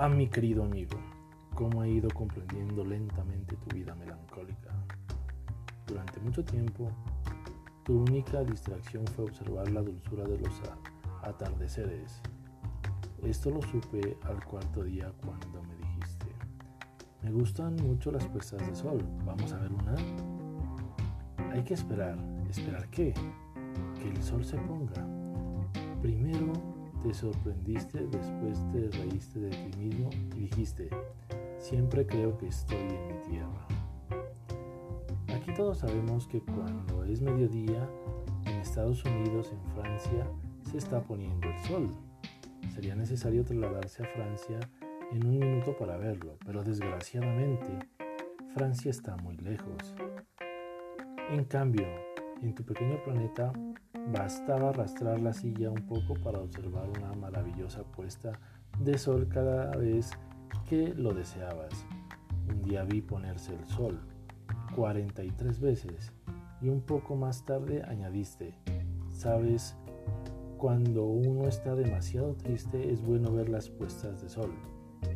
Ah, mi querido amigo, cómo he ido comprendiendo lentamente tu vida melancólica. Durante mucho tiempo, tu única distracción fue observar la dulzura de los atardeceres. Esto lo supe al cuarto día cuando me dijiste, me gustan mucho las puestas de sol, ¿vamos a ver una? Hay que esperar, ¿esperar qué? Que el sol se ponga. Primero te sorprendiste, después te reíste de ti siempre creo que estoy en mi tierra. Aquí todos sabemos que cuando es mediodía, en Estados Unidos, en Francia, se está poniendo el sol. Sería necesario trasladarse a Francia en un minuto para verlo, pero desgraciadamente Francia está muy lejos. En cambio, en tu pequeño planeta Bastaba arrastrar la silla un poco para observar una maravillosa puesta de sol cada vez que lo deseabas. Un día vi ponerse el sol 43 veces y un poco más tarde añadiste, sabes, cuando uno está demasiado triste es bueno ver las puestas de sol.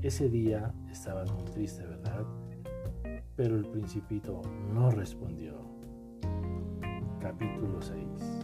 Ese día estabas muy triste, ¿verdad? Pero el principito no respondió. Capítulo 6